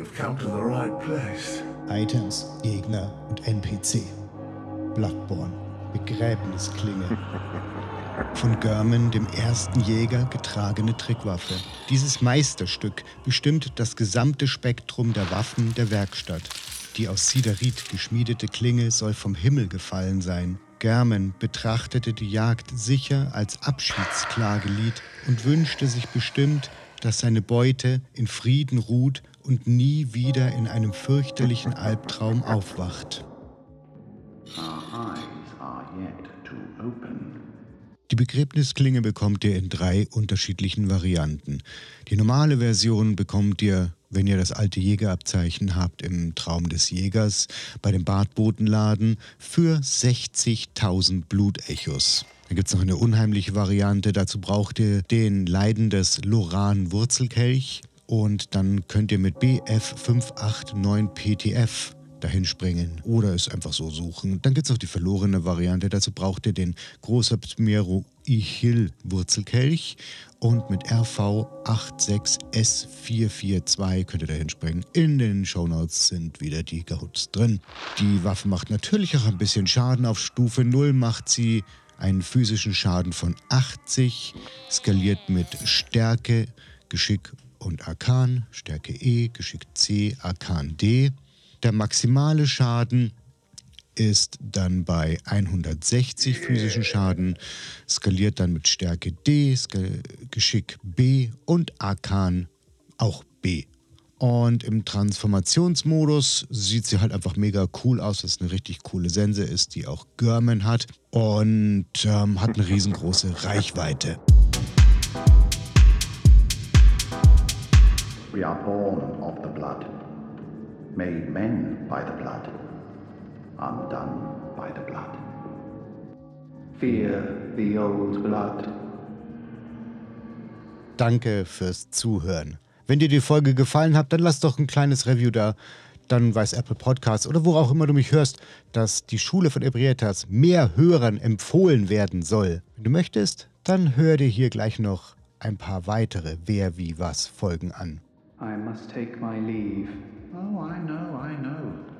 right. Items, Gegner und NPC. Bloodborne, Begräbnisklinge. Von Görman, dem ersten Jäger, getragene Trickwaffe. Dieses Meisterstück bestimmt das gesamte Spektrum der Waffen der Werkstatt. Die aus Siderit geschmiedete Klinge soll vom Himmel gefallen sein. German betrachtete die Jagd sicher als Abschiedsklagelied und wünschte sich bestimmt, dass seine Beute in Frieden ruht und nie wieder in einem fürchterlichen Albtraum aufwacht. Die Begräbnisklinge bekommt ihr in drei unterschiedlichen Varianten. Die normale Version bekommt ihr, wenn ihr das alte Jägerabzeichen habt, im Traum des Jägers bei dem Badbotenladen für 60.000 Blutechos. Da gibt es noch eine unheimliche Variante. Dazu braucht ihr den Leiden des Loran Wurzelkelch. Und dann könnt ihr mit BF589 PTF dahin springen oder es einfach so suchen. Dann gibt es noch die verlorene Variante. Dazu braucht ihr den Großoptimero Ichil Wurzelkelch und mit RV86S442 könnt ihr dahin springen. In den Shownotes sind wieder die Gahuts drin. Die Waffe macht natürlich auch ein bisschen Schaden. Auf Stufe 0 macht sie einen physischen Schaden von 80, skaliert mit Stärke, Geschick und Arkan, Stärke E, Geschick C, Arkan D. Der maximale Schaden ist dann bei 160 physischen Schaden, skaliert dann mit Stärke D, Geschick B und Arkan auch B. Und im Transformationsmodus sieht sie halt einfach mega cool aus, dass es eine richtig coole Sense ist, die auch Görman hat und ähm, hat eine riesengroße Reichweite. We are born of the blood, made men by the blood, undone by the blood. Fear the old blood. Danke fürs Zuhören. Wenn dir die Folge gefallen hat, dann lass doch ein kleines Review da. Dann weiß Apple Podcasts oder wo auch immer du mich hörst, dass die Schule von Ebrietas mehr Hörern empfohlen werden soll. Wenn du möchtest, dann hör dir hier gleich noch ein paar weitere Wer wie was Folgen an. I must take my leave. Oh, I know, I know.